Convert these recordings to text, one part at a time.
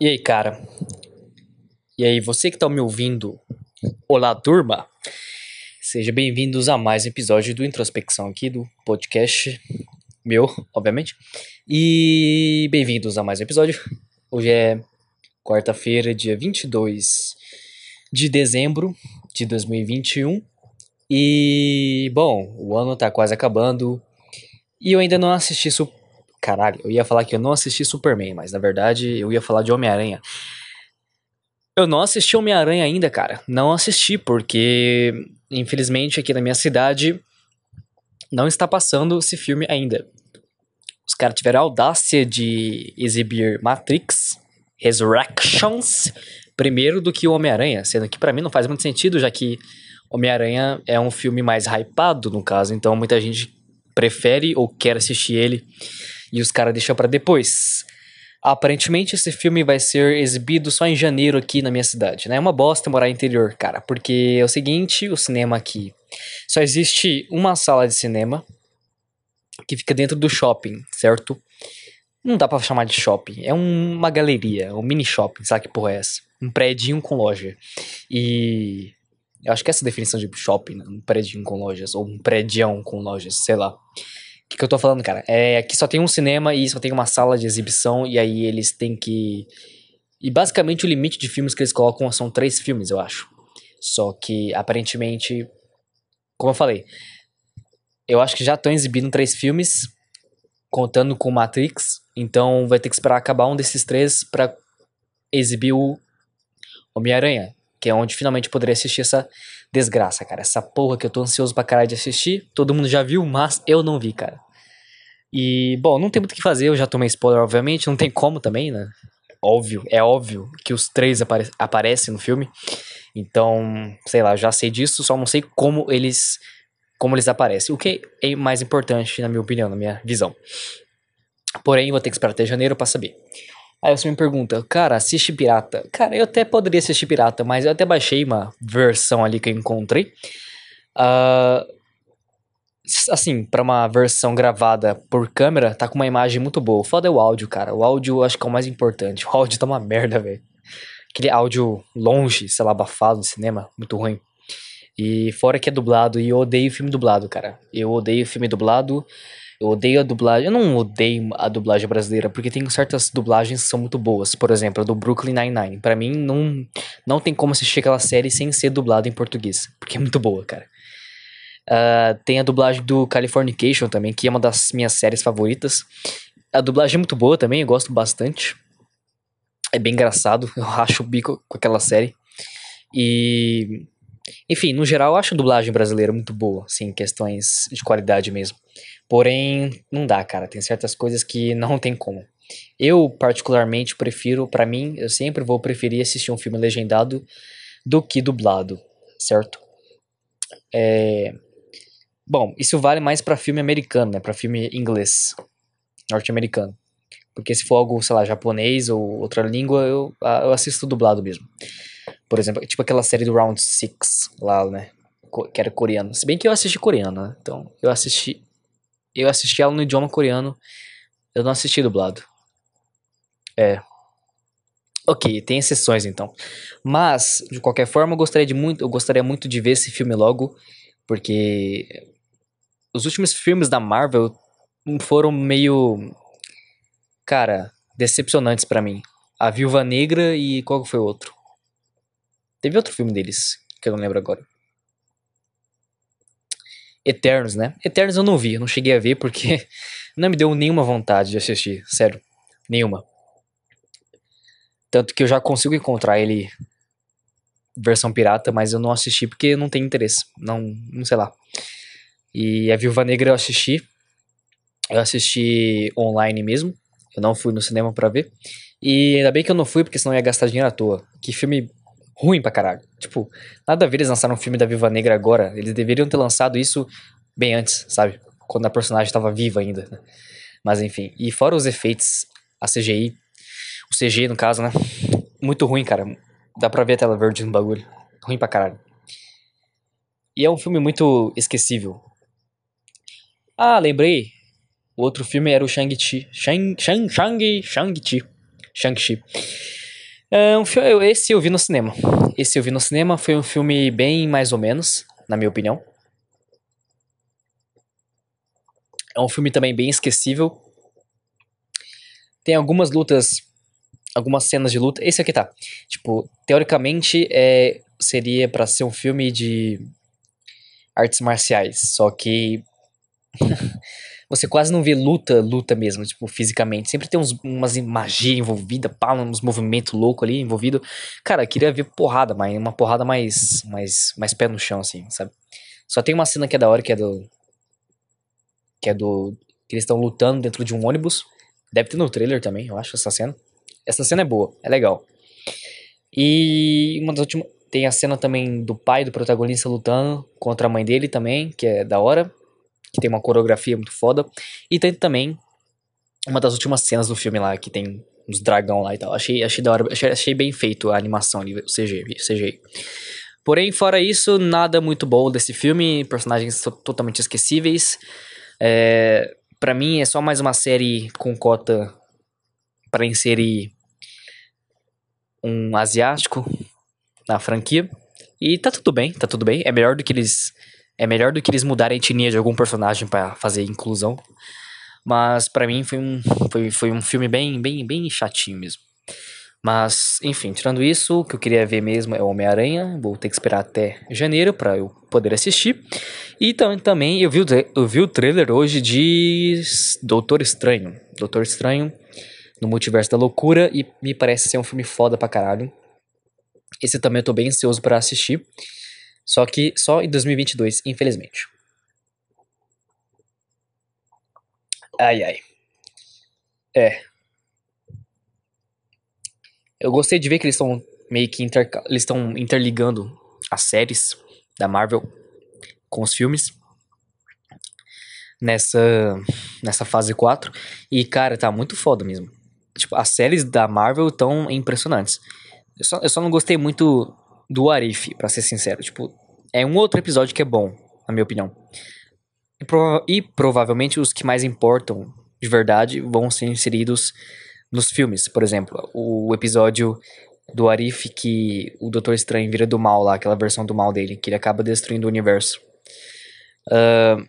E aí, cara? E aí, você que tá me ouvindo? Olá, turma! Seja bem-vindos a mais um episódio do Introspecção aqui do podcast meu, obviamente. E bem-vindos a mais um episódio. Hoje é quarta-feira, dia 22 de dezembro de 2021. E, bom, o ano tá quase acabando. E eu ainda não assisti Caralho, eu ia falar que eu não assisti Superman, mas na verdade eu ia falar de Homem-Aranha. Eu não assisti Homem-Aranha ainda, cara. Não assisti, porque infelizmente aqui na minha cidade não está passando esse filme ainda. Os caras tiveram a audácia de exibir Matrix Resurrections primeiro do que o Homem-Aranha, sendo que para mim não faz muito sentido, já que Homem-Aranha é um filme mais hypado, no caso, então muita gente prefere ou quer assistir ele e os caras deixam para depois. Aparentemente esse filme vai ser exibido só em janeiro aqui na minha cidade, né? É uma bosta morar no interior, cara, porque é o seguinte, o cinema aqui só existe uma sala de cinema que fica dentro do shopping, certo? Não dá para chamar de shopping, é um, uma galeria, um mini shopping, sabe que porra é essa? Um prédio com loja. E eu acho que essa é a definição de shopping, né? um prédio com lojas, ou um prédio com lojas, sei lá que, que eu tô falando, cara? É que só tem um cinema e só tem uma sala de exibição, e aí eles têm que. E basicamente o limite de filmes que eles colocam são três filmes, eu acho. Só que aparentemente. Como eu falei, eu acho que já estão exibindo três filmes, contando com Matrix, então vai ter que esperar acabar um desses três para exibir o Homem-Aranha, que é onde finalmente poderia assistir essa desgraça, cara. Essa porra que eu tô ansioso pra caralho de assistir. Todo mundo já viu, mas eu não vi, cara. E, bom, não tem muito o que fazer, eu já tomei spoiler, obviamente. Não tem como também, né? Óbvio, é óbvio que os três apare aparecem no filme. Então, sei lá, já sei disso, só não sei como eles como eles aparecem. O que é mais importante, na minha opinião, na minha visão. Porém, vou ter que esperar até janeiro para saber. Aí você me pergunta, cara, assiste pirata. Cara, eu até poderia assistir pirata, mas eu até baixei uma versão ali que eu encontrei. Uh, assim, para uma versão gravada por câmera, tá com uma imagem muito boa. Foda é o áudio, cara. O áudio eu acho que é o mais importante. O áudio tá uma merda, velho. Aquele áudio longe, sei lá, abafado no cinema, muito ruim. E fora que é dublado, e eu odeio filme dublado, cara. Eu odeio filme dublado. Eu odeio a dublagem. Eu não odeio a dublagem brasileira, porque tem certas dublagens que são muito boas. Por exemplo, a do Brooklyn Nine-Nine. Pra mim, não, não tem como assistir aquela série sem ser dublada em português. Porque é muito boa, cara. Uh, tem a dublagem do Californication também, que é uma das minhas séries favoritas. A dublagem é muito boa também, eu gosto bastante. É bem engraçado, eu racho o bico com aquela série. E. Enfim, no geral, eu acho a dublagem brasileira muito boa, assim, questões de qualidade mesmo. Porém, não dá, cara. Tem certas coisas que não tem como. Eu, particularmente, prefiro, para mim, eu sempre vou preferir assistir um filme legendado do que dublado, certo? É... Bom, isso vale mais para filme americano, né? Para filme inglês, norte-americano. Porque se for algo, sei lá, japonês ou outra língua, eu, ah, eu assisto dublado mesmo. Por exemplo, tipo aquela série do Round Six lá, né? Que era coreano. Se bem que eu assisti coreano, né? Então, eu assisti eu assisti ela no idioma coreano. Eu não assisti dublado. É. Ok, tem exceções então. Mas, de qualquer forma, eu gostaria, de muito, eu gostaria muito de ver esse filme logo. Porque os últimos filmes da Marvel foram meio. Cara, decepcionantes para mim. A Viúva Negra e qual foi o outro? Teve outro filme deles, que eu não lembro agora. Eternos, né? Eternos eu não vi, eu não cheguei a ver porque não me deu nenhuma vontade de assistir, sério, nenhuma. Tanto que eu já consigo encontrar ele versão pirata, mas eu não assisti porque não tem interesse, não, não sei lá. E a Viúva Negra eu assisti, eu assisti online mesmo, eu não fui no cinema para ver. E ainda bem que eu não fui porque senão eu ia gastar dinheiro à toa. Que filme ruim pra caralho. Tipo, nada a ver eles lançaram um filme da Viva Negra agora. Eles deveriam ter lançado isso bem antes, sabe? Quando a personagem estava viva ainda. Né? Mas enfim. E fora os efeitos, a CGI, o CG no caso, né? Muito ruim, cara. Dá pra ver a tela verde no bagulho. Ruim pra caralho. E é um filme muito esquecível. Ah, lembrei. O outro filme era o Shang-Chi. Shang, Shang, Shang, Shang-Chi. Shang-Chi. É um filme, esse eu vi no cinema. Esse eu vi no cinema, foi um filme bem mais ou menos, na minha opinião. É um filme também bem esquecível. Tem algumas lutas, algumas cenas de luta. Esse aqui tá. Tipo, teoricamente é, seria pra ser um filme de artes marciais, só que você quase não vê luta, luta mesmo, tipo, fisicamente. Sempre tem uns, umas magia envolvida, pá, uns movimentos loucos ali envolvido. Cara, queria ver porrada, mas uma porrada mais, mais, mais pé no chão, assim, sabe? Só tem uma cena que é da hora, que é do. Que é do. Que eles estão lutando dentro de um ônibus. Deve ter no trailer também, eu acho, essa cena. Essa cena é boa, é legal. E uma das últimas. Tem a cena também do pai do protagonista lutando contra a mãe dele também, que é da hora. Que tem uma coreografia muito foda. E tem também uma das últimas cenas do filme lá, que tem uns dragão lá e tal. Achei, achei da hora, achei, achei bem feito a animação ali, o CG, CGI. Porém, fora isso, nada muito bom desse filme. Personagens to- totalmente esquecíveis. É, para mim, é só mais uma série com cota para inserir um asiático na franquia. E tá tudo bem, tá tudo bem. É melhor do que eles. É melhor do que eles mudarem a etnia de algum personagem pra fazer inclusão. Mas pra mim foi um, foi, foi um filme bem, bem, bem chatinho mesmo. Mas, enfim, tirando isso, o que eu queria ver mesmo é o Homem-Aranha. Vou ter que esperar até janeiro pra eu poder assistir. E tam- também eu vi, o, eu vi o trailer hoje de Doutor Estranho. Doutor Estranho no Multiverso da Loucura e me parece ser um filme foda pra caralho. Esse também eu tô bem ansioso pra assistir. Só que só em 2022, infelizmente. Ai, ai. É. Eu gostei de ver que eles estão meio que interca- eles estão interligando as séries da Marvel com os filmes nessa nessa fase 4 e cara, tá muito foda mesmo. Tipo, as séries da Marvel estão impressionantes. Eu só, eu só não gostei muito do Arif, pra ser sincero. Tipo, é um outro episódio que é bom, na minha opinião. E, prova- e provavelmente os que mais importam de verdade vão ser inseridos nos filmes. Por exemplo, o episódio do Arif que o Doutor Estranho vira do mal lá, aquela versão do mal dele, que ele acaba destruindo o universo. Ahn,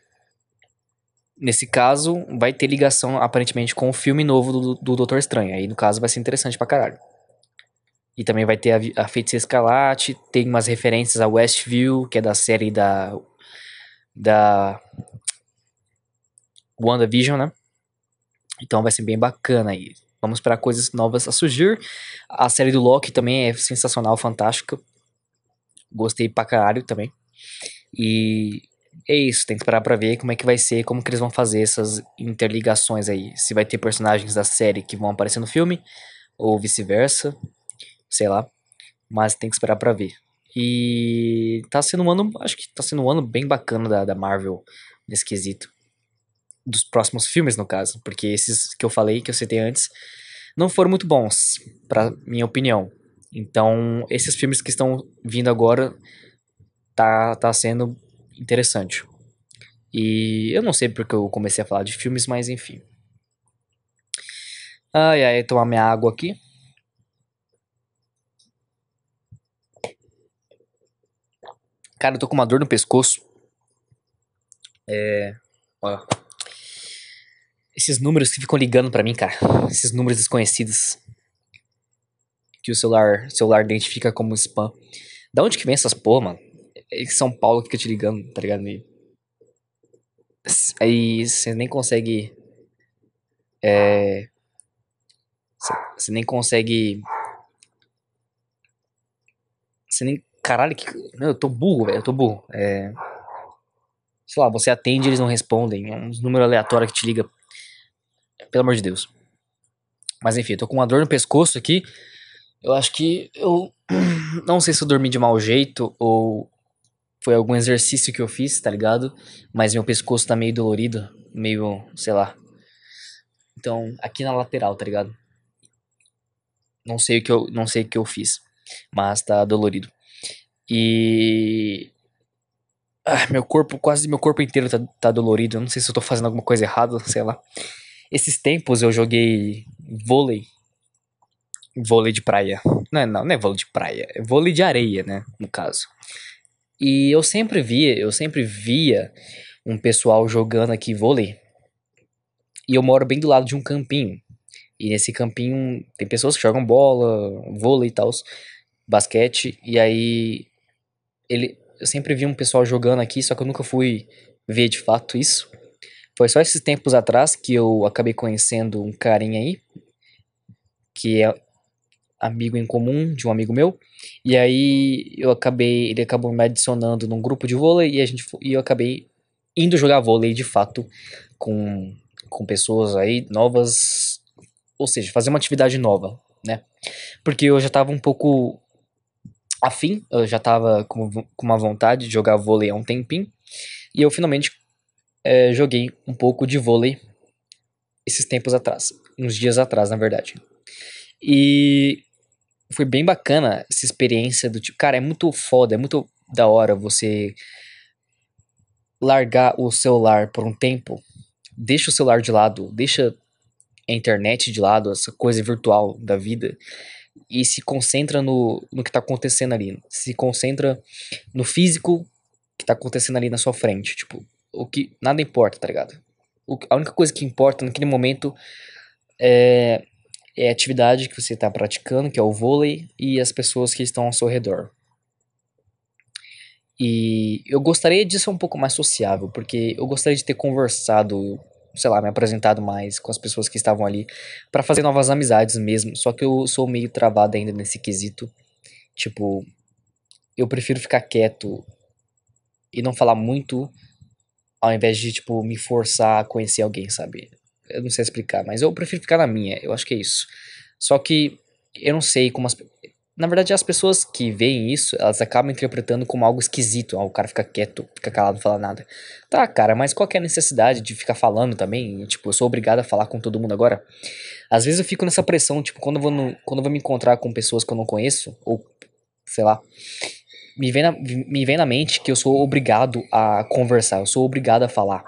nesse caso, vai ter ligação aparentemente com o filme novo do, do Doutor Estranho. Aí, no caso, vai ser interessante pra caralho. E também vai ter a, a Feiticeira Escarlate, tem umas referências a Westview, que é da série da. da. WandaVision, né? Então vai ser bem bacana aí. Vamos esperar coisas novas a surgir. A série do Loki também é sensacional, fantástica. Gostei pra caralho também. E é isso, tem que esperar pra ver como é que vai ser, como que eles vão fazer essas interligações aí. Se vai ter personagens da série que vão aparecer no filme, ou vice-versa, sei lá. Mas tem que esperar pra ver. E tá sendo um ano, acho que tá sendo um ano bem bacana da, da Marvel nesse quesito. Dos próximos filmes, no caso. Porque esses que eu falei, que eu citei antes, não foram muito bons, pra minha opinião. Então, esses filmes que estão vindo agora tá, tá sendo interessante. E eu não sei porque eu comecei a falar de filmes, mas enfim. Ai, ai, tomar minha água aqui. Cara, eu tô com uma dor no pescoço. É. Ó. Esses números que ficam ligando pra mim, cara. Esses números desconhecidos. Que o celular, celular identifica como spam. Da onde que vem essas porra, mano? É que São Paulo fica te ligando, tá ligado? E- Aí você nem consegue. É. Você nem consegue. Você nem. Caralho, que. Eu tô burro, velho. Eu tô burro. É. Sei lá, você atende eles não respondem. É uns números aleatórios que te liga. Pelo amor de Deus. Mas enfim, eu tô com uma dor no pescoço aqui. Eu acho que eu. Não sei se eu dormi de mau jeito ou foi algum exercício que eu fiz, tá ligado? Mas meu pescoço tá meio dolorido, meio, sei lá. Então, aqui na lateral, tá ligado? Não sei o que eu, não sei o que eu fiz, mas tá dolorido. E ah, meu corpo, quase meu corpo inteiro tá, tá dolorido. Eu não sei se eu tô fazendo alguma coisa errada, sei lá. Esses tempos eu joguei vôlei vôlei de praia. Não, não, não é vôlei de praia, é vôlei de areia, né, no caso. E eu sempre via, eu sempre via um pessoal jogando aqui vôlei. E eu moro bem do lado de um campinho. E nesse campinho tem pessoas que jogam bola, vôlei e tal, basquete. E aí ele, eu sempre vi um pessoal jogando aqui, só que eu nunca fui ver de fato isso. Foi só esses tempos atrás que eu acabei conhecendo um carinha aí, que é amigo em comum de um amigo meu. E aí eu acabei, ele acabou me adicionando num grupo de vôlei e a gente e eu acabei indo jogar vôlei de fato com com pessoas aí novas, ou seja, fazer uma atividade nova, né? Porque eu já tava um pouco afim, eu já tava com, com uma vontade de jogar vôlei há um tempinho, e eu finalmente é, joguei um pouco de vôlei esses tempos atrás, uns dias atrás, na verdade. E foi bem bacana essa experiência do tipo, cara, é muito foda, é muito da hora você largar o celular por um tempo, deixa o celular de lado, deixa a internet de lado, essa coisa virtual da vida, e se concentra no, no que está acontecendo ali. Se concentra no físico que está acontecendo ali na sua frente. Tipo, o que. Nada importa, tá ligado? O, a única coisa que importa naquele momento é é a atividade que você está praticando, que é o vôlei, e as pessoas que estão ao seu redor. E eu gostaria de ser um pouco mais sociável, porque eu gostaria de ter conversado, sei lá, me apresentado mais com as pessoas que estavam ali, para fazer novas amizades mesmo. Só que eu sou meio travado ainda nesse quesito. Tipo, eu prefiro ficar quieto e não falar muito, ao invés de, tipo, me forçar a conhecer alguém, sabe? eu não sei explicar, mas eu prefiro ficar na minha, eu acho que é isso. Só que eu não sei como as. Na verdade, as pessoas que veem isso, elas acabam interpretando como algo esquisito. O cara fica quieto, fica calado, não fala nada. Tá, cara, mas qual é a necessidade de ficar falando também? Tipo, eu sou obrigado a falar com todo mundo agora. Às vezes eu fico nessa pressão, tipo, quando eu vou, no, quando eu vou me encontrar com pessoas que eu não conheço, ou sei lá, me vem, na, me vem na mente que eu sou obrigado a conversar, eu sou obrigado a falar.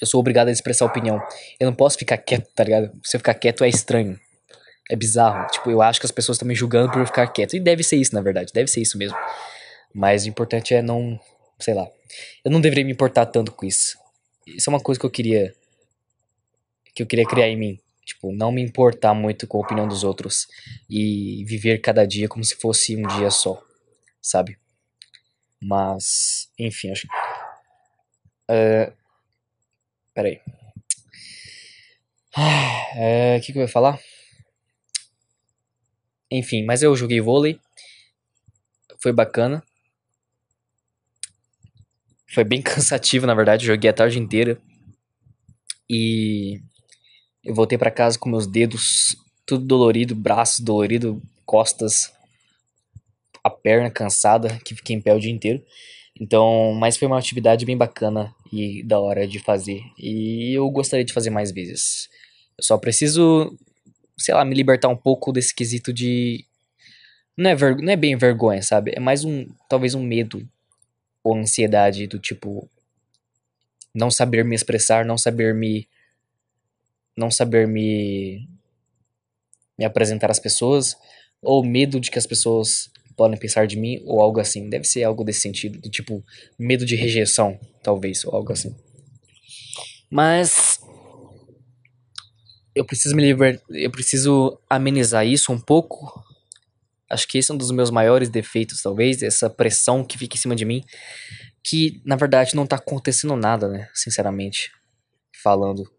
Eu sou obrigado a expressar opinião. Eu não posso ficar quieto, tá ligado? Se eu ficar quieto é estranho. É bizarro. Tipo, eu acho que as pessoas estão me julgando por eu ficar quieto. E deve ser isso, na verdade. Deve ser isso mesmo. Mas o importante é não. Sei lá. Eu não deveria me importar tanto com isso. Isso é uma coisa que eu queria. Que eu queria criar em mim. Tipo, não me importar muito com a opinião dos outros. E viver cada dia como se fosse um dia só. Sabe? Mas. Enfim, acho. Uh, Pera aí. É, o que, que eu ia falar? Enfim, mas eu joguei vôlei. Foi bacana. Foi bem cansativo, na verdade. Joguei a tarde inteira. E eu voltei para casa com meus dedos tudo dolorido, braço dolorido, costas, a perna cansada, que fiquei em pé o dia inteiro. Então, mas foi uma atividade bem bacana e da hora de fazer. E eu gostaria de fazer mais vezes. Eu só preciso, sei lá, me libertar um pouco desse quesito de. Não é, ver... não é bem vergonha, sabe? É mais um. Talvez um medo ou ansiedade do tipo. Não saber me expressar, não saber me. Não saber me. Me apresentar às pessoas. Ou medo de que as pessoas podem pensar de mim ou algo assim. Deve ser algo desse sentido, do tipo medo de rejeição, talvez, ou algo assim. Mas eu preciso me liber... eu preciso amenizar isso um pouco. Acho que esse é um dos meus maiores defeitos, talvez, essa pressão que fica em cima de mim, que na verdade não tá acontecendo nada, né, sinceramente, falando.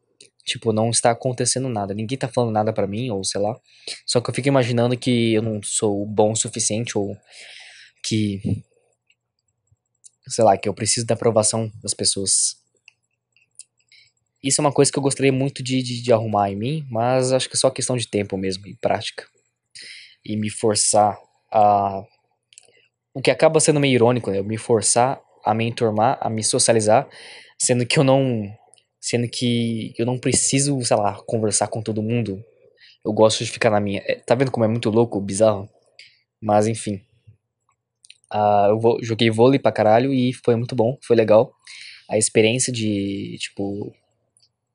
Tipo, não está acontecendo nada. Ninguém tá falando nada para mim, ou sei lá. Só que eu fico imaginando que eu não sou bom o suficiente, ou que. Sei lá, que eu preciso da aprovação das pessoas. Isso é uma coisa que eu gostaria muito de, de, de arrumar em mim, mas acho que é só questão de tempo mesmo, e prática. E me forçar a. O que acaba sendo meio irônico, né? Eu me forçar a me enturmar, a me socializar, sendo que eu não Sendo que eu não preciso, sei lá, conversar com todo mundo. Eu gosto de ficar na minha. É, tá vendo como é muito louco, bizarro? Mas enfim. Uh, eu vou, joguei vôlei pra caralho e foi muito bom, foi legal. A experiência de, tipo,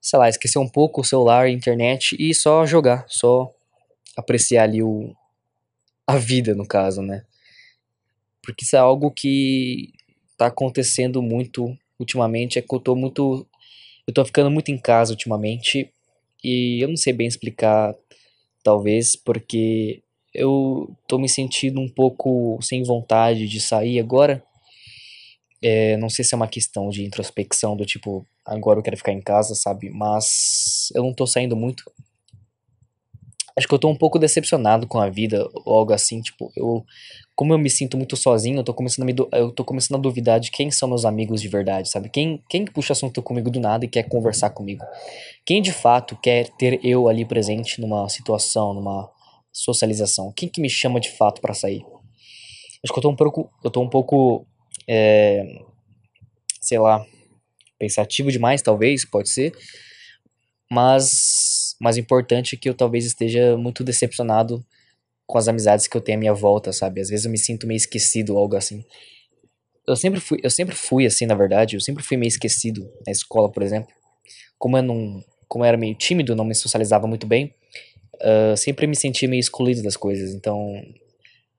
sei lá, esquecer um pouco o celular, a internet e só jogar, só apreciar ali o, a vida, no caso, né? Porque isso é algo que tá acontecendo muito ultimamente, é que eu tô muito. Eu tô ficando muito em casa ultimamente e eu não sei bem explicar, talvez, porque eu tô me sentindo um pouco sem vontade de sair agora. É, não sei se é uma questão de introspecção, do tipo, agora eu quero ficar em casa, sabe? Mas eu não tô saindo muito. Acho que eu tô um pouco decepcionado com a vida, algo assim, tipo, eu como eu me sinto muito sozinho, eu tô começando a, me, eu tô começando a duvidar de quem são meus amigos de verdade, sabe? Quem, quem puxa assunto comigo do nada e quer conversar comigo? Quem de fato quer ter eu ali presente numa situação, numa socialização? Quem que me chama de fato para sair? Acho que eu tô um pouco, eu tô um pouco, é, sei lá, pensativo demais, talvez, pode ser. Mas, mais importante é que eu talvez esteja muito decepcionado com as amizades que eu tenho à minha volta, sabe? Às vezes eu me sinto meio esquecido algo assim. Eu sempre fui, eu sempre fui assim, na verdade, eu sempre fui meio esquecido na escola, por exemplo. Como eu não, como eu era meio tímido, não me socializava muito bem, uh, sempre me sentia meio excluído das coisas. Então,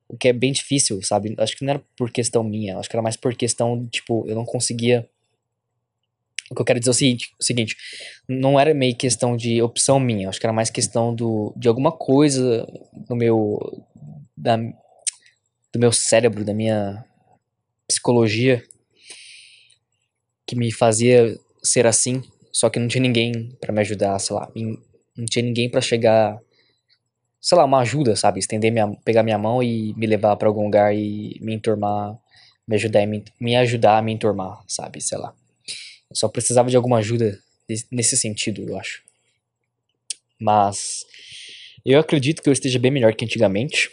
o que é bem difícil, sabe? Acho que não era por questão minha, acho que era mais por questão, tipo, eu não conseguia o que eu quero dizer é o seguinte, o seguinte, não era meio questão de opção minha, acho que era mais questão do, de alguma coisa no meu da, do meu cérebro, da minha psicologia que me fazia ser assim, só que não tinha ninguém para me ajudar, sei lá, não tinha ninguém para chegar, sei lá, uma ajuda, sabe, estender minha, pegar minha mão e me levar para algum lugar e me enturmar, me ajudar, me, me ajudar a me enturmar, sabe, sei lá. Eu só precisava de alguma ajuda nesse sentido, eu acho. Mas eu acredito que eu esteja bem melhor que antigamente.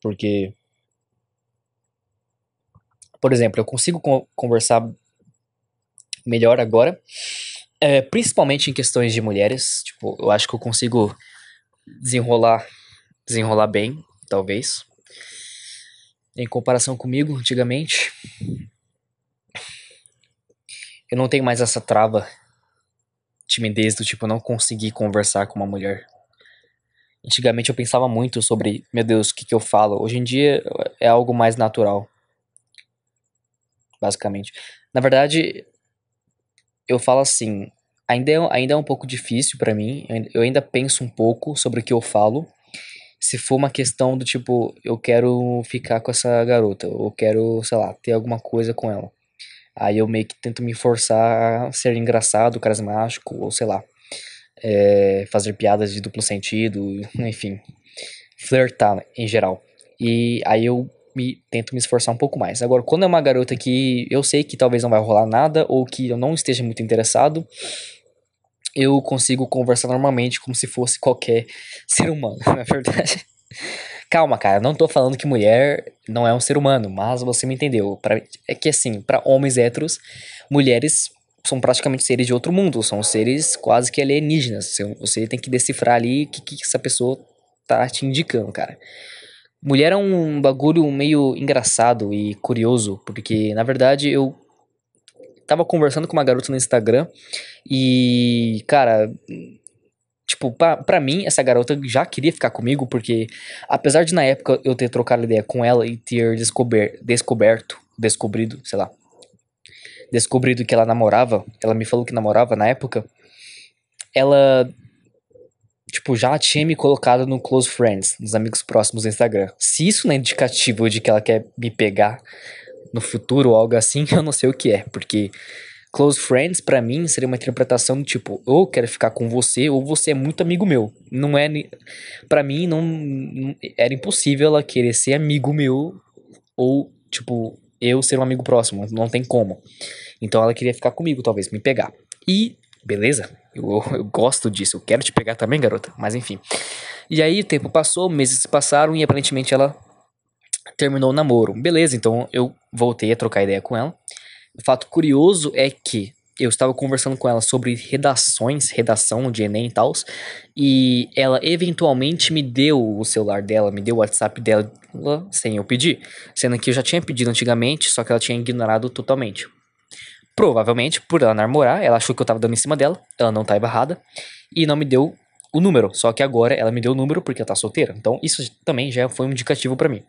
Porque, por exemplo, eu consigo conversar melhor agora. É, principalmente em questões de mulheres. Tipo, eu acho que eu consigo desenrolar, desenrolar bem, talvez. Em comparação comigo, antigamente eu não tenho mais essa trava, timidez do tipo não conseguir conversar com uma mulher. Antigamente eu pensava muito sobre, meu Deus, o que, que eu falo. Hoje em dia é algo mais natural. Basicamente. Na verdade, eu falo assim, ainda é, ainda é um pouco difícil para mim. Eu ainda penso um pouco sobre o que eu falo. Se for uma questão do tipo, eu quero ficar com essa garota, ou quero, sei lá, ter alguma coisa com ela. Aí eu meio que tento me forçar a ser engraçado, carismático, ou sei lá, é, fazer piadas de duplo sentido, enfim, flertar em geral. E aí eu me tento me esforçar um pouco mais. Agora, quando é uma garota que eu sei que talvez não vai rolar nada ou que eu não esteja muito interessado, eu consigo conversar normalmente como se fosse qualquer ser humano, na verdade. Calma, cara, não tô falando que mulher não é um ser humano, mas você me entendeu. Pra, é que assim, para homens héteros, mulheres são praticamente seres de outro mundo, são seres quase que alienígenas. Você tem que decifrar ali o que, que essa pessoa tá te indicando, cara. Mulher é um bagulho meio engraçado e curioso, porque na verdade eu tava conversando com uma garota no Instagram e, cara, Tipo, pra, pra mim, essa garota já queria ficar comigo, porque apesar de na época eu ter trocado ideia com ela e ter descober, descoberto, descobrido, sei lá, descobrido que ela namorava, ela me falou que namorava na época, ela, tipo, já tinha me colocado no Close Friends, nos amigos próximos do Instagram. Se isso não é indicativo de que ela quer me pegar no futuro ou algo assim, eu não sei o que é, porque Close friends, para mim, seria uma interpretação tipo, ou quero ficar com você, ou você é muito amigo meu. Não é. para mim, não, não, Era impossível ela querer ser amigo meu, ou, tipo, eu ser um amigo próximo. Não tem como. Então ela queria ficar comigo, talvez, me pegar. E, beleza, eu, eu gosto disso, eu quero te pegar também, garota. Mas enfim. E aí o tempo passou, meses se passaram e aparentemente ela terminou o namoro. Beleza, então eu voltei a trocar ideia com ela. O fato curioso é que eu estava conversando com ela sobre redações, redação de Enem e tal, e ela eventualmente me deu o celular dela, me deu o WhatsApp dela sem eu pedir, sendo que eu já tinha pedido antigamente, só que ela tinha ignorado totalmente. Provavelmente, por ela namorar, ela achou que eu estava dando em cima dela, ela não estava errada, e não me deu o número. Só que agora ela me deu o número porque ela tá solteira. Então isso também já foi um indicativo para mim.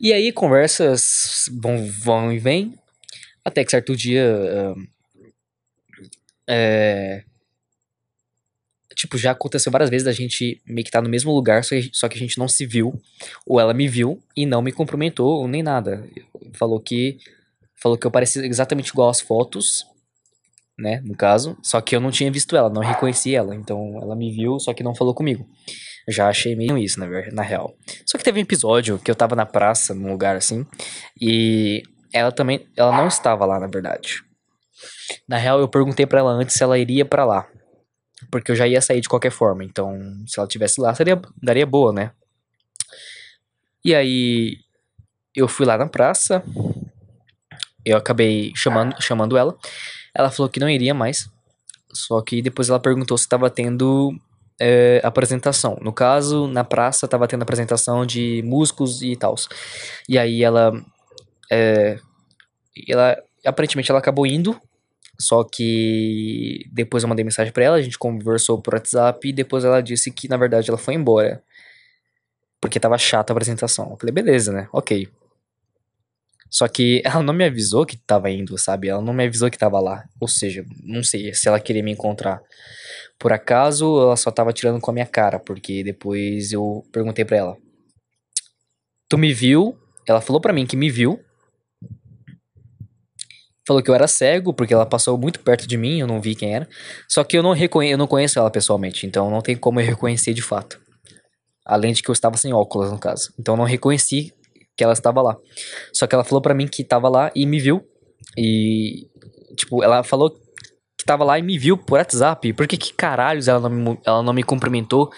E aí conversas vão, vão e vêm. Até que certo dia. é, tipo, já aconteceu várias vezes da gente meio que tá no mesmo lugar, só que, a gente não se viu. Ou ela me viu e não me cumprimentou, nem nada. Falou que. Falou que eu parecia exatamente igual às fotos né, no caso, só que eu não tinha visto ela, não reconheci ela, então ela me viu, só que não falou comigo. Já achei meio isso, na, na real. Só que teve um episódio que eu tava na praça, num lugar assim, e ela também, ela não estava lá, na verdade. Na real, eu perguntei para ela antes se ela iria para lá, porque eu já ia sair de qualquer forma, então se ela tivesse lá, seria, daria boa, né? E aí, eu fui lá na praça, eu acabei chamando, chamando ela, ela falou que não iria mais. Só que depois ela perguntou se estava tendo é, apresentação. No caso, na praça estava tendo apresentação de músicos e tal. E aí ela, é, ela. Aparentemente ela acabou indo. Só que depois eu mandei mensagem para ela, a gente conversou por WhatsApp e depois ela disse que na verdade ela foi embora. Porque tava chata a apresentação. Eu falei, beleza, né? Ok. Só que ela não me avisou que tava indo, sabe? Ela não me avisou que tava lá. Ou seja, não sei se ela queria me encontrar. Por acaso, ela só tava tirando com a minha cara, porque depois eu perguntei pra ela: Tu me viu? Ela falou pra mim que me viu. Falou que eu era cego, porque ela passou muito perto de mim, eu não vi quem era. Só que eu não, reconhe eu não conheço ela pessoalmente, então não tem como eu reconhecer de fato. Além de que eu estava sem óculos, no caso. Então eu não reconheci que ela estava lá. Só que ela falou para mim que estava lá e me viu. E, tipo, ela falou que tava lá e me viu por WhatsApp. Por que que caralhos ela não me, ela não me cumprimentou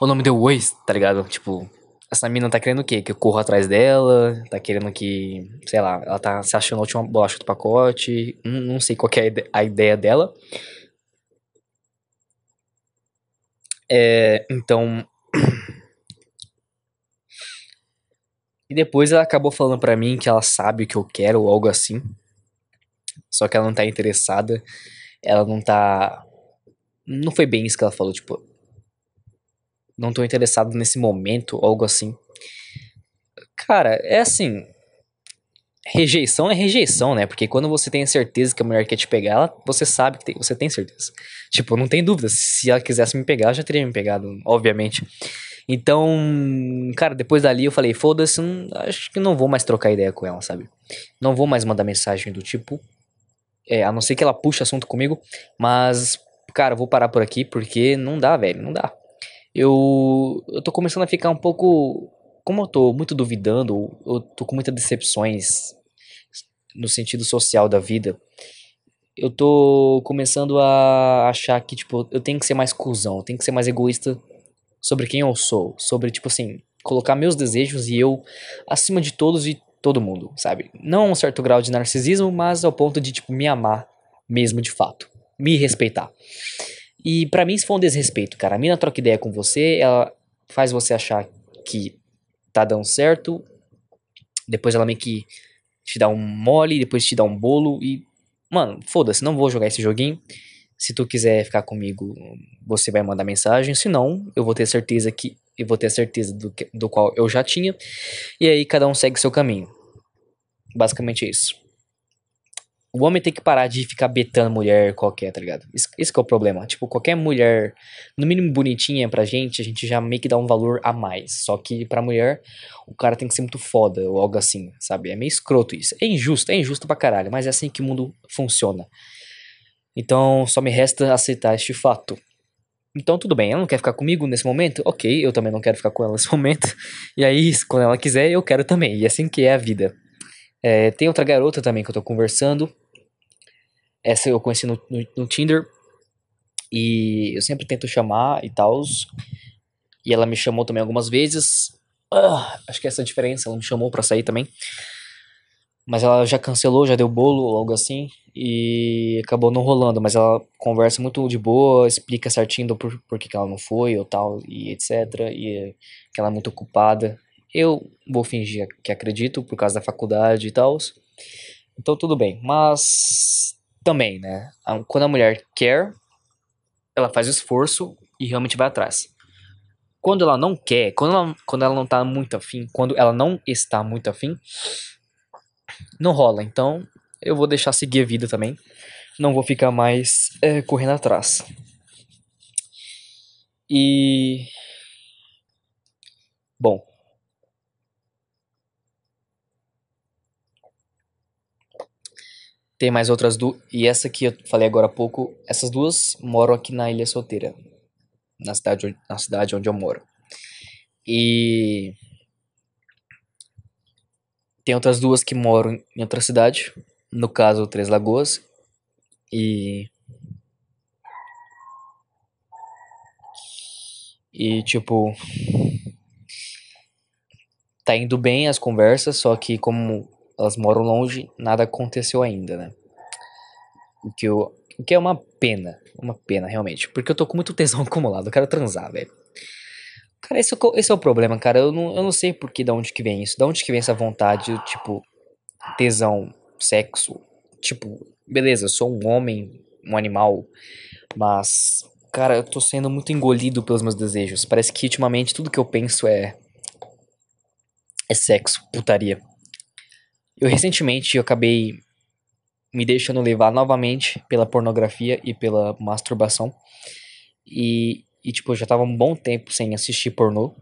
ou não me deu oi, tá ligado? Tipo, essa mina tá querendo o quê? Que eu corra atrás dela? Tá querendo que, sei lá, ela tá se achando a última bolacha do pacote? Não, não sei qual é a ideia dela. É, então, E depois ela acabou falando para mim que ela sabe o que eu quero ou algo assim. Só que ela não tá interessada. Ela não tá. Não foi bem isso que ela falou, tipo. Não tô interessado nesse momento, algo assim. Cara, é assim. Rejeição é rejeição, né? Porque quando você tem certeza que a mulher quer te pegar, ela, você sabe que tem, você tem certeza. Tipo, não tem dúvida. Se ela quisesse me pegar, já teria me pegado, obviamente. Então, cara, depois dali eu falei, foda-se, acho que não vou mais trocar ideia com ela, sabe? Não vou mais mandar mensagem do tipo, é, a não ser que ela puxe assunto comigo, mas, cara, vou parar por aqui porque não dá, velho, não dá. Eu, eu tô começando a ficar um pouco, como eu tô muito duvidando, eu tô com muitas decepções no sentido social da vida, eu tô começando a achar que, tipo, eu tenho que ser mais cuzão, eu tenho que ser mais egoísta sobre quem eu sou, sobre, tipo assim, colocar meus desejos e eu acima de todos e todo mundo, sabe? Não um certo grau de narcisismo, mas ao ponto de, tipo, me amar mesmo de fato, me respeitar. E para mim isso foi um desrespeito, cara. A mina troca ideia com você, ela faz você achar que tá dando certo, depois ela meio que te dá um mole, depois te dá um bolo e. Mano, foda-se, não vou jogar esse joguinho. Se tu quiser ficar comigo, você vai mandar mensagem. Se não, eu vou ter certeza que eu vou ter certeza do, que, do qual eu já tinha. E aí cada um segue seu caminho. Basicamente é isso. O homem tem que parar de ficar betando mulher qualquer, tá ligado? Isso, esse é o problema. Tipo, qualquer mulher, no mínimo bonitinha pra gente, a gente já meio que dá um valor a mais. Só que pra mulher, o cara tem que ser muito foda ou algo assim, sabe? É meio escroto isso. É injusto, é injusto pra caralho, mas é assim que o mundo funciona. Então só me resta aceitar este fato. Então tudo bem, ela não quer ficar comigo nesse momento? Ok, eu também não quero ficar com ela nesse momento. E aí, quando ela quiser, eu quero também. E assim que é a vida. É, tem outra garota também que eu tô conversando. Essa eu conheci no, no, no Tinder. E eu sempre tento chamar e tal. E ela me chamou também algumas vezes. Ah, acho que essa é a diferença. Ela me chamou pra sair também. Mas ela já cancelou, já deu bolo algo assim. E acabou não rolando. Mas ela conversa muito de boa, explica certinho por, por que, que ela não foi ou tal, e etc. E que ela é muito ocupada. Eu vou fingir que acredito por causa da faculdade e tal. Então tudo bem. Mas também, né? Quando a mulher quer, ela faz esforço e realmente vai atrás. Quando ela não quer, quando ela, quando ela não tá muito afim, quando ela não está muito afim, não rola. Então, eu vou deixar seguir a vida também. Não vou ficar mais é, correndo atrás. E. Bom. Tem mais outras duas. E essa que eu falei agora há pouco. Essas duas moram aqui na Ilha Solteira. Na cidade, na cidade onde eu moro. E. Tem outras duas que moram em outra cidade. No caso, Três Lagoas. E. E tipo. Tá indo bem as conversas, só que como elas moram longe, nada aconteceu ainda, né? O que, eu, o que é uma pena. Uma pena, realmente. Porque eu tô com muito tesão acumulado. Eu quero transar, velho. Cara, esse, é esse é o problema, cara. Eu não, eu não sei por que, da onde que vem isso. Da onde que vem essa vontade, tipo, tesão, sexo. Tipo, beleza, eu sou um homem, um animal. Mas, cara, eu tô sendo muito engolido pelos meus desejos. Parece que ultimamente tudo que eu penso é. É sexo, putaria. Eu recentemente eu acabei me deixando levar novamente pela pornografia e pela masturbação. E, e tipo, eu já tava um bom tempo sem assistir pornô.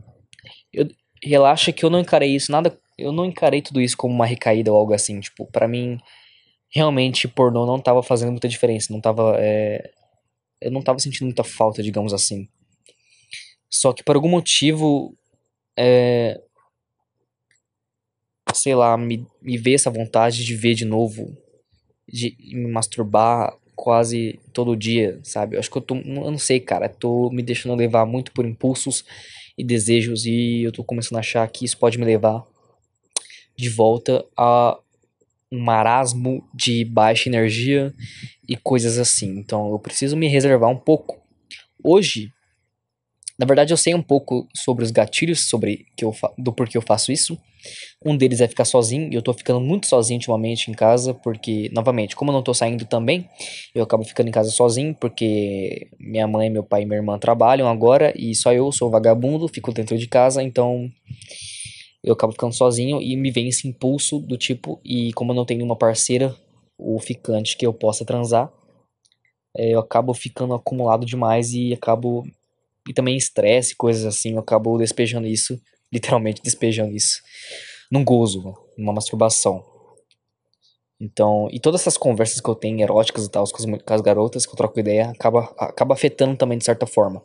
Eu, relaxa que eu não encarei isso nada, eu não encarei tudo isso como uma recaída ou algo assim, tipo, para mim realmente pornô não tava fazendo muita diferença, não tava é, eu não tava sentindo muita falta, digamos assim. Só que por algum motivo é, sei lá, me, me ver essa vontade de ver de novo, de me masturbar quase todo dia, sabe? Eu acho que eu tô, eu não sei, cara, tô me deixando levar muito por impulsos e desejos e eu tô começando a achar que isso pode me levar de volta a um marasmo de baixa energia e coisas assim. Então eu preciso me reservar um pouco. Hoje, na verdade, eu sei um pouco sobre os gatilhos, sobre que eu do porquê eu faço isso. Um deles é ficar sozinho, e eu tô ficando muito sozinho ultimamente em casa, porque, novamente, como eu não tô saindo também, eu acabo ficando em casa sozinho, porque minha mãe, meu pai e minha irmã trabalham agora, e só eu sou vagabundo, fico dentro de casa, então eu acabo ficando sozinho e me vem esse impulso do tipo, e como eu não tenho uma parceira ou ficante que eu possa transar, é, eu acabo ficando acumulado demais e acabo e também estresse, coisas assim, eu acabo despejando isso, literalmente despejando isso, num gozo, numa masturbação. Então, e todas essas conversas que eu tenho eróticas e tal, com com as garotas que eu troco ideia, acaba, acaba afetando também de certa forma.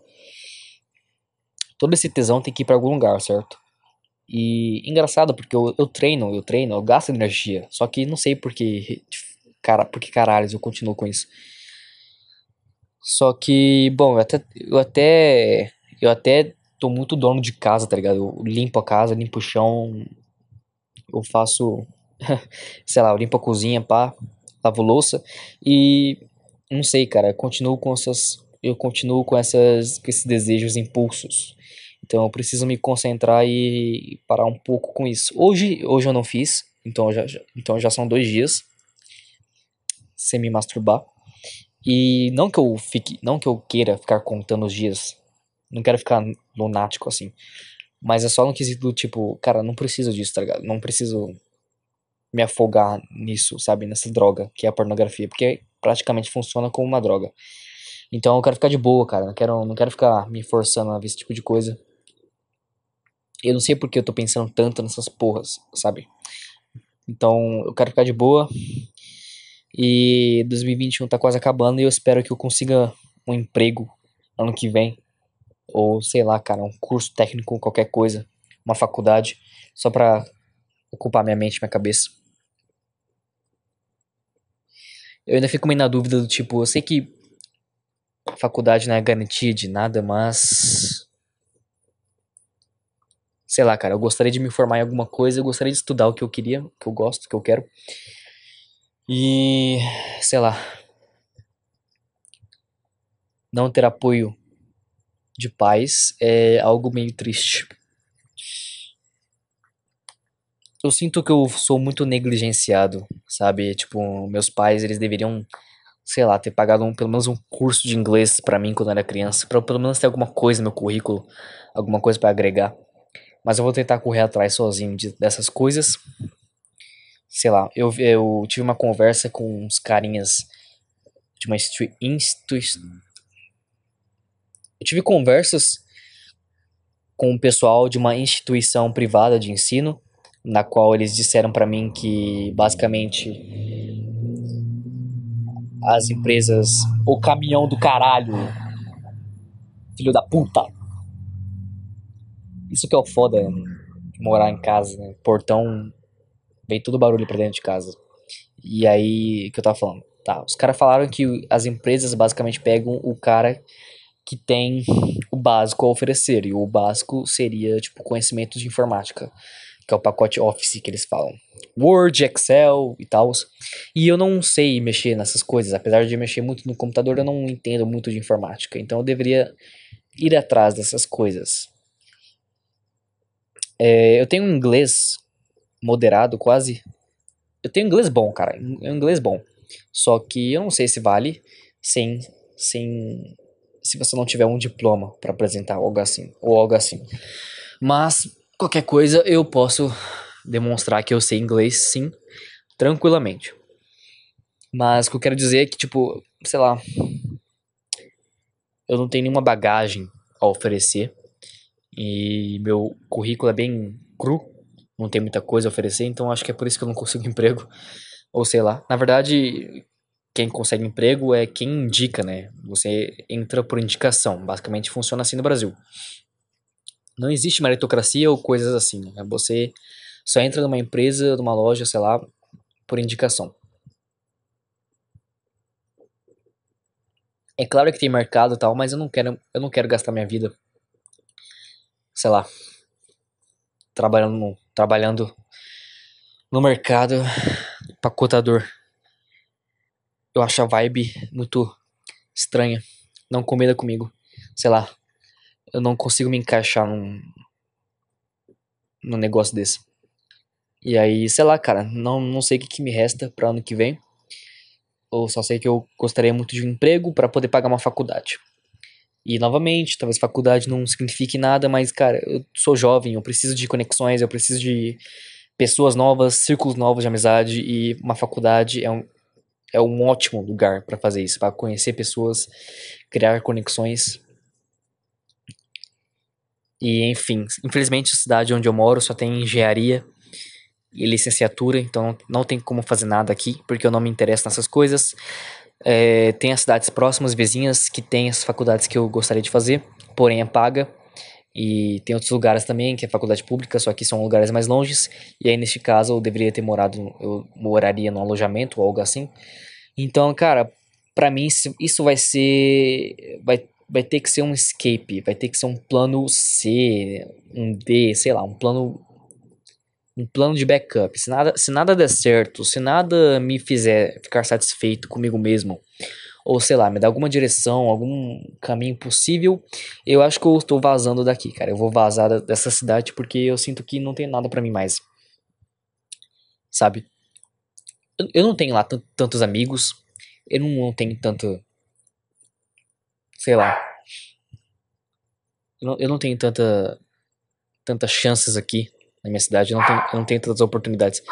Todo esse tesão tem que ir para algum lugar, certo? E engraçado, porque eu, eu treino, eu treino, eu gasto energia. Só que não sei por que, cara, por que caralhos eu continuo com isso. Só que, bom, eu até, eu até, eu até tô muito dono de casa, tá ligado? Eu limpo a casa, limpo o chão, eu faço, sei lá, eu limpo a cozinha, pá, lavo louça e não sei, cara, eu continuo com essas, eu continuo com essas, com esses desejos, impulsos. Então eu preciso me concentrar e parar um pouco com isso. Hoje, hoje eu não fiz, então já, então já são dois dias sem me masturbar. E não que eu fique, não que eu queira ficar contando os dias. Não quero ficar lunático assim. Mas é só no quesito do tipo, cara, não preciso disso, tá ligado? Não preciso me afogar nisso, sabe? Nessa droga que é a pornografia, porque praticamente funciona como uma droga. Então eu quero ficar de boa, cara. Não quero, não quero ficar me forçando a ver esse tipo de coisa. Eu não sei porque eu tô pensando tanto nessas porras, sabe? Então eu quero ficar de boa. E 2021 tá quase acabando e eu espero que eu consiga um emprego ano que vem. Ou sei lá, cara, um curso técnico, qualquer coisa. Uma faculdade. Só pra ocupar minha mente, minha cabeça. Eu ainda fico meio na dúvida do tipo, eu sei que faculdade não é garantia de nada, mas. Sei lá, cara, eu gostaria de me formar em alguma coisa, eu gostaria de estudar o que eu queria, o que eu gosto, o que eu quero. E sei lá, não ter apoio de pais é algo meio triste. Eu sinto que eu sou muito negligenciado, sabe? Tipo, meus pais, eles deveriam sei lá, ter pagado um, pelo menos um curso de inglês para mim quando eu era criança, para pelo menos ter alguma coisa no meu currículo, alguma coisa para agregar. Mas eu vou tentar correr atrás sozinho de, dessas coisas. Sei lá, eu, eu tive uma conversa com uns carinhas de uma instituição. Eu tive conversas com o pessoal de uma instituição privada de ensino, na qual eles disseram para mim que basicamente as empresas, o caminhão do caralho, filho da puta. Isso que é o foda de morar em casa, né? Portão vem todo barulho pra dentro de casa. E aí, que eu tava falando? Tá, os caras falaram que as empresas basicamente pegam o cara que tem o básico a oferecer. E o básico seria, tipo, conhecimento de informática que é o pacote Office que eles falam. Word, Excel e tal. E eu não sei mexer nessas coisas, apesar de mexer muito no computador, eu não entendo muito de informática, então eu deveria ir atrás dessas coisas. É, eu tenho inglês moderado, quase. Eu tenho inglês bom, cara. Inglês bom. Só que eu não sei se vale sem, sem se você não tiver um diploma para apresentar algo assim ou algo assim. Mas Qualquer coisa eu posso demonstrar que eu sei inglês sim, tranquilamente. Mas o que eu quero dizer é que, tipo, sei lá, eu não tenho nenhuma bagagem a oferecer. E meu currículo é bem cru, não tem muita coisa a oferecer, então acho que é por isso que eu não consigo emprego. Ou sei lá. Na verdade, quem consegue emprego é quem indica, né? Você entra por indicação. Basicamente funciona assim no Brasil. Não existe meritocracia ou coisas assim. Né? Você só entra numa empresa, numa loja, sei lá, por indicação. É claro que tem mercado e tal, mas eu não quero, eu não quero gastar minha vida, sei lá, trabalhando no, trabalhando no mercado pacotador. Eu acho a vibe muito estranha. Não combina comigo. Sei lá, eu não consigo me encaixar num, num negócio desse. E aí, sei lá, cara, não, não sei o que, que me resta para ano que vem. Eu só sei que eu gostaria muito de um emprego para poder pagar uma faculdade. E novamente, talvez faculdade não signifique nada, mas cara, eu sou jovem, eu preciso de conexões, eu preciso de pessoas novas, círculos novos de amizade e uma faculdade é um, é um ótimo lugar para fazer isso, para conhecer pessoas, criar conexões e enfim, infelizmente a cidade onde eu moro só tem engenharia e licenciatura, então não tem como fazer nada aqui, porque eu não me interesso nessas coisas. É, tem as cidades próximas, vizinhas, que tem as faculdades que eu gostaria de fazer, porém é paga. E tem outros lugares também, que é faculdade pública, só que são lugares mais longes. E aí, neste caso, eu deveria ter morado, eu moraria no alojamento ou algo assim. Então, cara, para mim isso vai ser. Vai vai ter que ser um escape, vai ter que ser um plano C, um D, sei lá, um plano um plano de backup. Se nada, se nada der certo, se nada me fizer ficar satisfeito comigo mesmo, ou sei lá, me dar alguma direção, algum caminho possível, eu acho que eu estou vazando daqui, cara. Eu vou vazar dessa cidade porque eu sinto que não tem nada para mim mais. Sabe? Eu não tenho lá tantos amigos, eu não tenho tanto sei lá. Eu não, eu não tenho tanta tantas chances aqui na minha cidade, eu não, tenho, eu não tenho tantas oportunidades.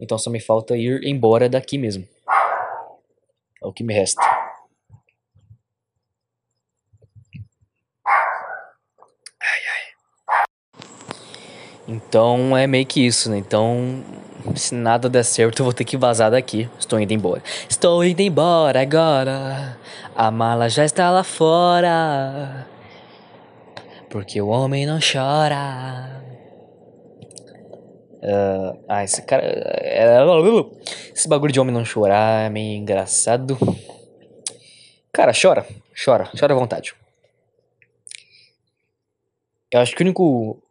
Então só me falta ir embora daqui mesmo. É o que me resta. Ai, ai. Então é meio que isso, né? Então, se nada der certo, eu vou ter que vazar daqui. Estou indo embora. Estou indo embora agora. A mala já está lá fora. Porque o homem não chora. Uh, ah, esse cara. É, esse bagulho de homem não chorar é meio engraçado. Cara, chora. Chora. Chora à vontade. Eu acho que o único.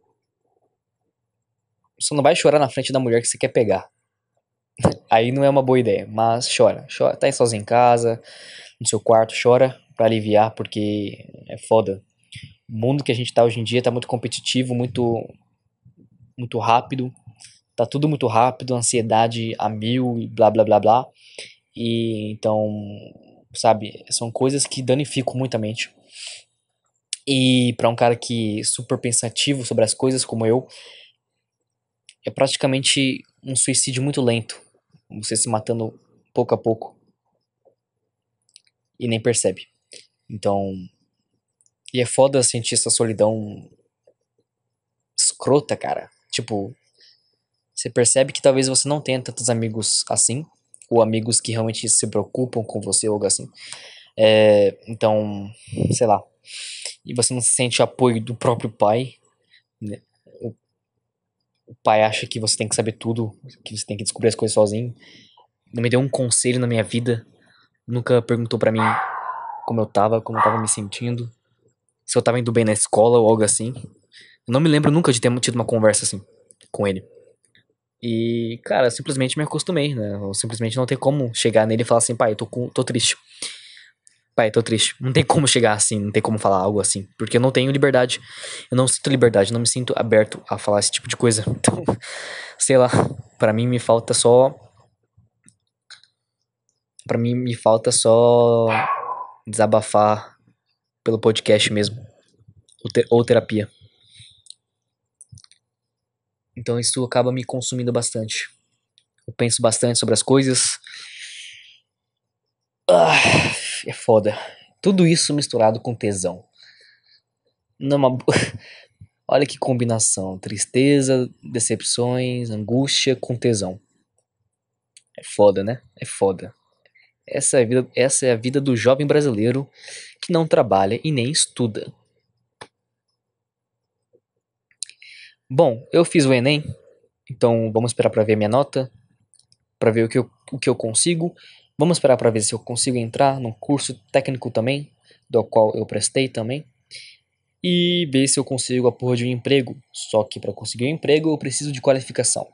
Você não vai chorar na frente da mulher que você quer pegar. Aí não é uma boa ideia. Mas chora. Chora. Tá aí sozinho em casa no seu quarto, chora para aliviar, porque é foda. O mundo que a gente tá hoje em dia tá muito competitivo, muito muito rápido. Tá tudo muito rápido, ansiedade a mil e blá blá blá blá. E então sabe? São coisas que danificam muito a mente. E para um cara que é super pensativo sobre as coisas como eu, é praticamente um suicídio muito lento. Você se matando pouco a pouco. E nem percebe. Então. E é foda sentir essa solidão escrota, cara. Tipo, você percebe que talvez você não tenha tantos amigos assim, ou amigos que realmente se preocupam com você ou algo assim. É, então, sei lá. E você não sente apoio do próprio pai. Né? O, o pai acha que você tem que saber tudo, que você tem que descobrir as coisas sozinho. Não me deu um conselho na minha vida. Nunca perguntou para mim como eu tava, como eu tava me sentindo. Se eu tava indo bem na escola ou algo assim. Eu não me lembro nunca de ter tido uma conversa assim com ele. E, cara, simplesmente me acostumei, né? Eu simplesmente não tem como chegar nele e falar assim, pai, eu tô, com, tô triste. Pai, tô triste. Não tem como chegar assim, não tem como falar algo assim. Porque eu não tenho liberdade. Eu não sinto liberdade, não me sinto aberto a falar esse tipo de coisa. Então, sei lá, para mim me falta só. para mim me falta só desabafar pelo podcast mesmo. Ou, ou terapia. Então isso acaba me consumindo bastante. Eu penso bastante sobre as coisas. Ah, é foda. Tudo isso misturado com tesão. Numa... Olha que combinação. Tristeza, decepções, angústia com tesão. É foda, né? É foda. Essa é vida, essa é a vida do jovem brasileiro que não trabalha e nem estuda. Bom, eu fiz o Enem, então vamos esperar para ver minha nota, para ver o que, eu, o que eu consigo. Vamos esperar para ver se eu consigo entrar num curso técnico também, do qual eu prestei também. E ver se eu consigo a porra de um emprego. Só que para conseguir um emprego eu preciso de qualificação.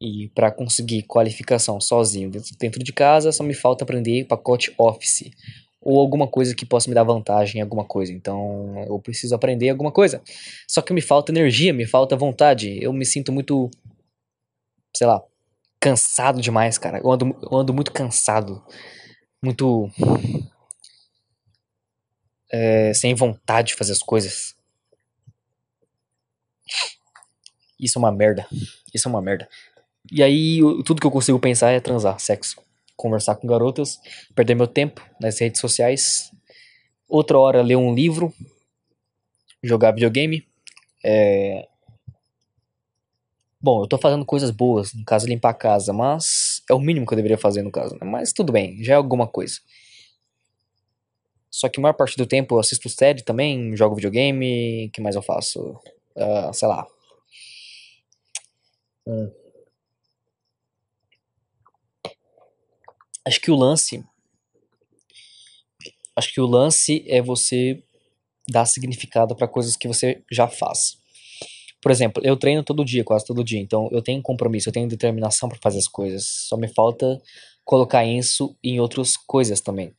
E para conseguir qualificação sozinho dentro de casa, só me falta aprender pacote Office ou alguma coisa que possa me dar vantagem em alguma coisa. Então, eu preciso aprender alguma coisa. Só que me falta energia, me falta vontade. Eu me sinto muito, sei lá, cansado demais, cara. Eu ando, eu ando muito cansado, muito é, sem vontade de fazer as coisas. Isso é uma merda. Isso é uma merda. E aí, tudo que eu consigo pensar é transar, sexo conversar com garotas, perder meu tempo nas redes sociais. Outra hora ler um livro, jogar videogame. É... Bom, eu tô fazendo coisas boas, no caso limpar a casa, mas é o mínimo que eu deveria fazer no caso, né? Mas tudo bem, já é alguma coisa. Só que a maior parte do tempo eu assisto série também, jogo videogame, o que mais eu faço? Uh, sei lá. Hum. Acho que o lance. Acho que o lance é você dar significado para coisas que você já faz. Por exemplo, eu treino todo dia, quase todo dia, então eu tenho compromisso, eu tenho determinação para fazer as coisas. Só me falta colocar isso em outras coisas também.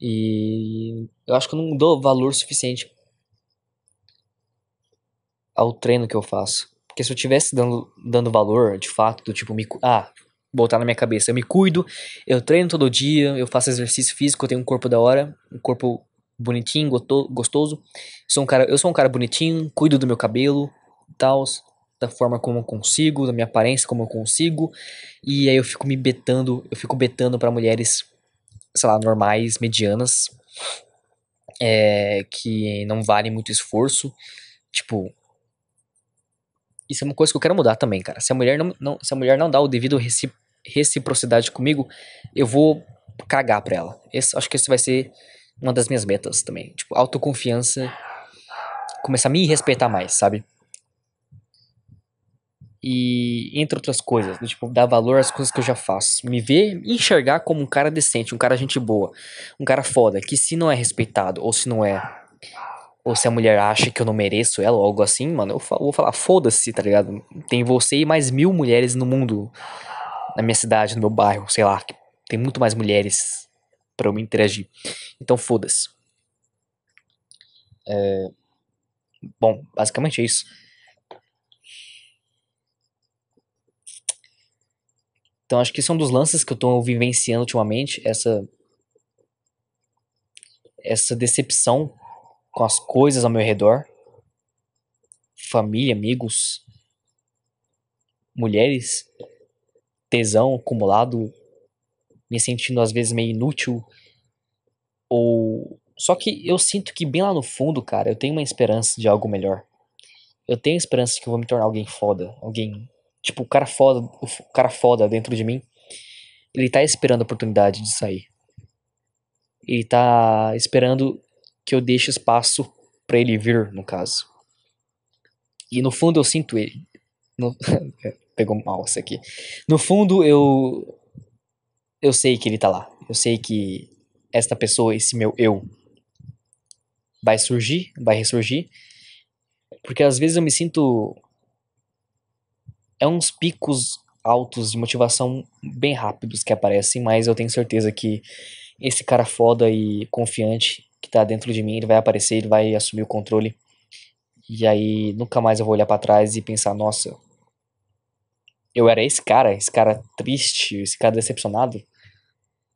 E eu acho que eu não dou valor suficiente ao treino que eu faço. Porque se eu tivesse dando, dando valor, de fato, do tipo, me, ah, botar na minha cabeça. Eu me cuido, eu treino todo dia, eu faço exercício físico, eu tenho um corpo da hora, um corpo bonitinho, gostoso. Sou um cara, eu sou um cara bonitinho, cuido do meu cabelo, tal, da forma como eu consigo, da minha aparência como eu consigo. E aí eu fico me betando, eu fico betando para mulheres, sei lá, normais, medianas, é, que não valem muito esforço. Tipo, isso é uma coisa que eu quero mudar também, cara. Se a mulher não, não se a mulher não dá o devido reciprocidade comigo, eu vou cagar pra ela. Esse, acho que esse vai ser uma das minhas metas também. Tipo, autoconfiança. Começar a me respeitar mais, sabe? E entre outras coisas, tipo, dar valor às coisas que eu já faço. Me ver, me enxergar como um cara decente, um cara gente boa, um cara foda, que se não é respeitado, ou se não é. Ou se a mulher acha que eu não mereço ela, ou algo assim, mano, eu vou falar, foda-se, tá ligado? Tem você e mais mil mulheres no mundo na minha cidade, no meu bairro, sei lá, que tem muito mais mulheres para eu me interagir. Então foda-se. É... Bom, basicamente é isso. Então acho que esse é um dos lances que eu tô vivenciando ultimamente, essa essa decepção com as coisas ao meu redor. Família, amigos, mulheres, tesão acumulado, me sentindo às vezes meio inútil ou só que eu sinto que bem lá no fundo, cara, eu tenho uma esperança de algo melhor. Eu tenho esperança que eu vou me tornar alguém foda, alguém tipo o cara foda, o cara foda dentro de mim. Ele tá esperando a oportunidade de sair. Ele tá esperando que eu deixe espaço para ele vir, no caso. E no fundo eu sinto ele. No... Pegou mal isso aqui. No fundo eu eu sei que ele tá lá. Eu sei que esta pessoa, esse meu eu, vai surgir, vai ressurgir. Porque às vezes eu me sinto. É uns picos altos de motivação bem rápidos que aparecem, mas eu tenho certeza que esse cara foda e confiante que tá dentro de mim, ele vai aparecer, ele vai assumir o controle. E aí nunca mais eu vou olhar para trás e pensar, nossa, eu era esse cara, esse cara triste, esse cara decepcionado.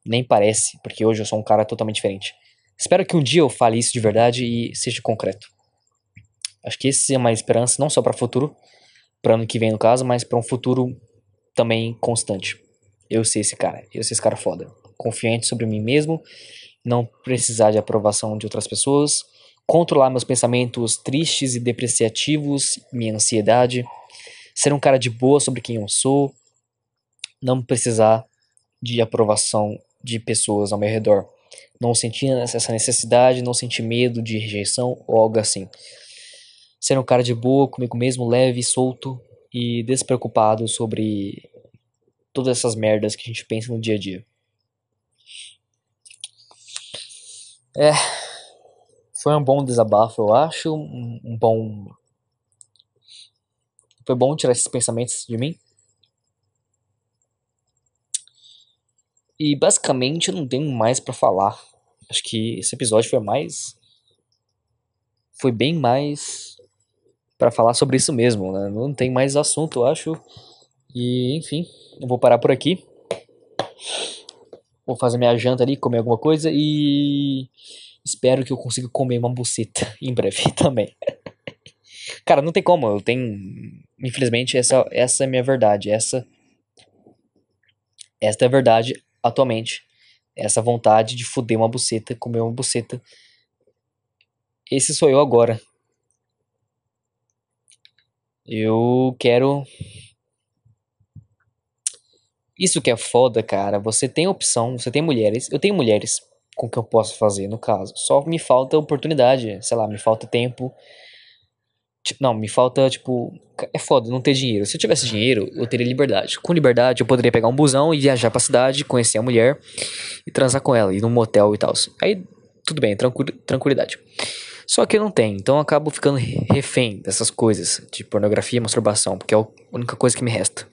Nem parece, porque hoje eu sou um cara totalmente diferente. Espero que um dia eu fale isso de verdade e seja concreto. Acho que esse é uma esperança não só para o futuro, para ano que vem no caso, mas para um futuro também constante. Eu sei esse cara, eu sei esse cara foda. Confiante sobre mim mesmo, não precisar de aprovação de outras pessoas, controlar meus pensamentos tristes e depreciativos, minha ansiedade, ser um cara de boa sobre quem eu sou, não precisar de aprovação de pessoas ao meu redor não sentir essa necessidade, não sentir medo de rejeição ou algo assim. Ser um cara de boa comigo mesmo, leve, solto e despreocupado sobre todas essas merdas que a gente pensa no dia a dia. É. Foi um bom desabafo, eu acho. Um, um bom. Foi bom tirar esses pensamentos de mim. E basicamente eu não tenho mais para falar. Acho que esse episódio foi mais. Foi bem mais. para falar sobre isso mesmo, né? Não tem mais assunto, eu acho. E, enfim, eu vou parar por aqui. Vou fazer minha janta ali, comer alguma coisa e. Espero que eu consiga comer uma buceta em breve também. Cara, não tem como, eu tenho. Infelizmente, essa, essa é a minha verdade. Essa. Esta é a verdade atualmente. Essa vontade de fuder uma buceta, comer uma buceta. Esse sou eu agora. Eu quero. Isso que é foda, cara. Você tem opção, você tem mulheres. Eu tenho mulheres com que eu posso fazer, no caso. Só me falta oportunidade, sei lá, me falta tempo Tipo, não, me falta, tipo. É foda não ter dinheiro. Se eu tivesse dinheiro, eu teria liberdade. Com liberdade, eu poderia pegar um busão e viajar pra cidade, conhecer a mulher e transar com ela, ir num motel e tal. Aí, tudo bem, tranquilidade. Só que eu não tenho, então eu acabo ficando refém dessas coisas, de pornografia e masturbação, porque é a única coisa que me resta.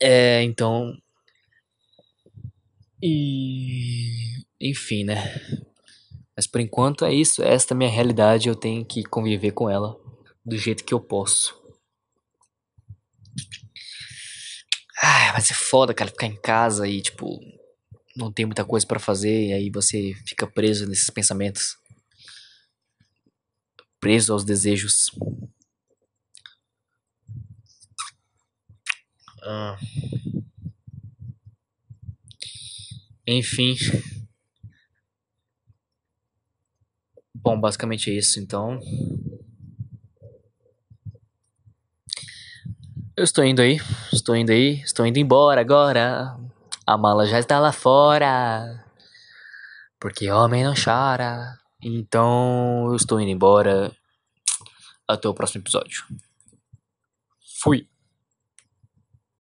É, então. E. Enfim, né? Mas por enquanto é isso, esta é a minha realidade, eu tenho que conviver com ela do jeito que eu posso. Ah, mas é foda, cara, ficar em casa e, tipo, não tem muita coisa para fazer, e aí você fica preso nesses pensamentos. Preso aos desejos. Ah. Enfim. Bom, basicamente é isso, então. Eu estou indo aí, estou indo aí, estou indo embora agora. A mala já está lá fora. Porque homem não chora. Então eu estou indo embora. Até o próximo episódio. Fui.